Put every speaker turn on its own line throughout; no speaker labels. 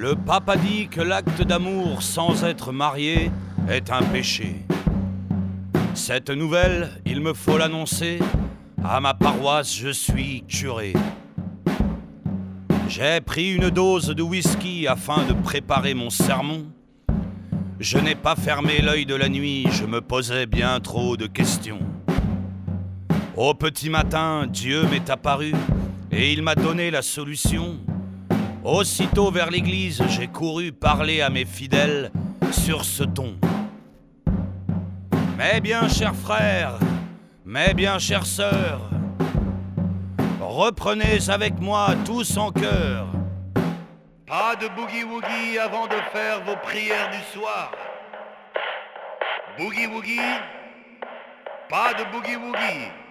Le pape a dit que l'acte d'amour sans être marié est un péché. Cette nouvelle, il me faut l'annoncer. À ma paroisse, je suis curé. J'ai pris une dose de whisky afin de préparer mon sermon. Je n'ai pas fermé l'œil de la nuit, je me posais bien trop de questions. Au petit matin, Dieu m'est apparu et il m'a donné la solution. Aussitôt vers l'église, j'ai couru parler à mes fidèles sur ce ton. Mais bien, chers frères, mais bien, chères sœurs, reprenez avec moi tous en cœur.
Pas de boogie-woogie avant de faire vos prières du soir. Boogie-woogie, pas de boogie-woogie.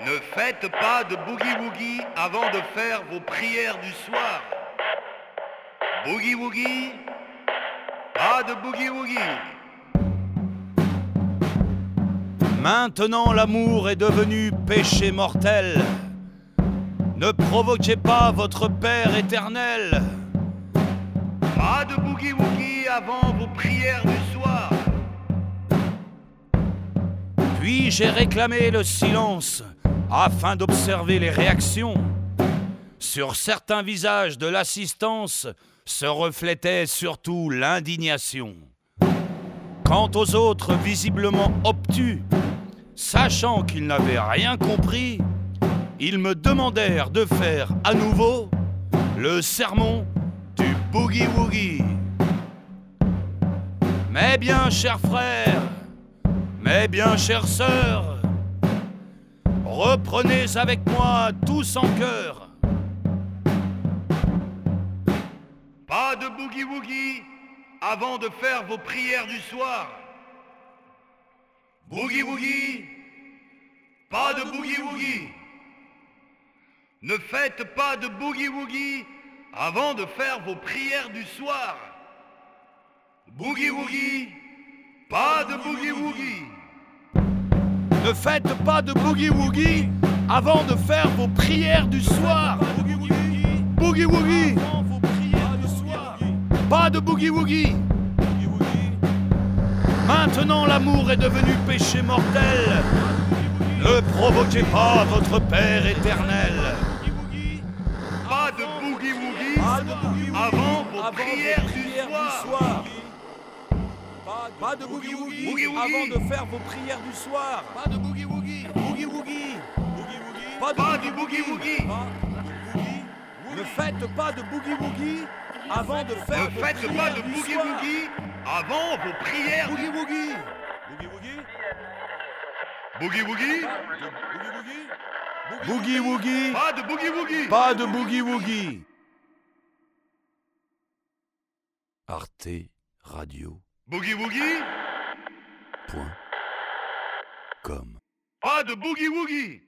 Ne faites pas de boogie-woogie avant de faire vos prières du soir. Boogie-woogie, pas de boogie-woogie.
Maintenant l'amour est devenu péché mortel. Ne provoquez pas votre Père éternel.
Pas de boogie-woogie avant vos prières du soir.
J'ai réclamé le silence afin d'observer les réactions. Sur certains visages de l'assistance se reflétait surtout l'indignation. Quant aux autres visiblement obtus, sachant qu'ils n'avaient rien compris, ils me demandèrent de faire à nouveau le sermon du boogie-woogie. Mais bien, chers frères, mais bien, chères sœurs, reprenez avec moi tous en cœur.
Pas de boogie-woogie avant de faire vos prières du soir. Boogie-woogie, pas de boogie-woogie. Ne faites pas de boogie-woogie avant de faire vos prières du soir. Boogie-woogie, pas de boogie-woogie.
Ne faites pas de boogie-woogie avant de faire vos prières du soir. Boogie-woogie, pas de boogie-woogie. Maintenant l'amour est devenu péché mortel. Ne provoquez pas votre Père éternel.
Pas de boogie-woogie avant vos prières du soir.
Pas de boogie-woogie
Boogie-woogie.
avant de faire vos prières du soir.
Pas de boogie-woogie.
Boogie-woogie. Pas de
Pas de
boogie-woogie.
boogie-woogie.
Ne faites pas de boogie-woogie avant de faire
Ne
vos
faites
prières
pas de
du soir.
boogie-woogie avant vos prières.
Boogie-woogie.
Boogie-woogie
Boogie-woogie.
Pas de boogie-woogie
Pas de boogie-woogie. Arte Radio.
Boogie-woogie
Point. Com.
Pas de boogie-woogie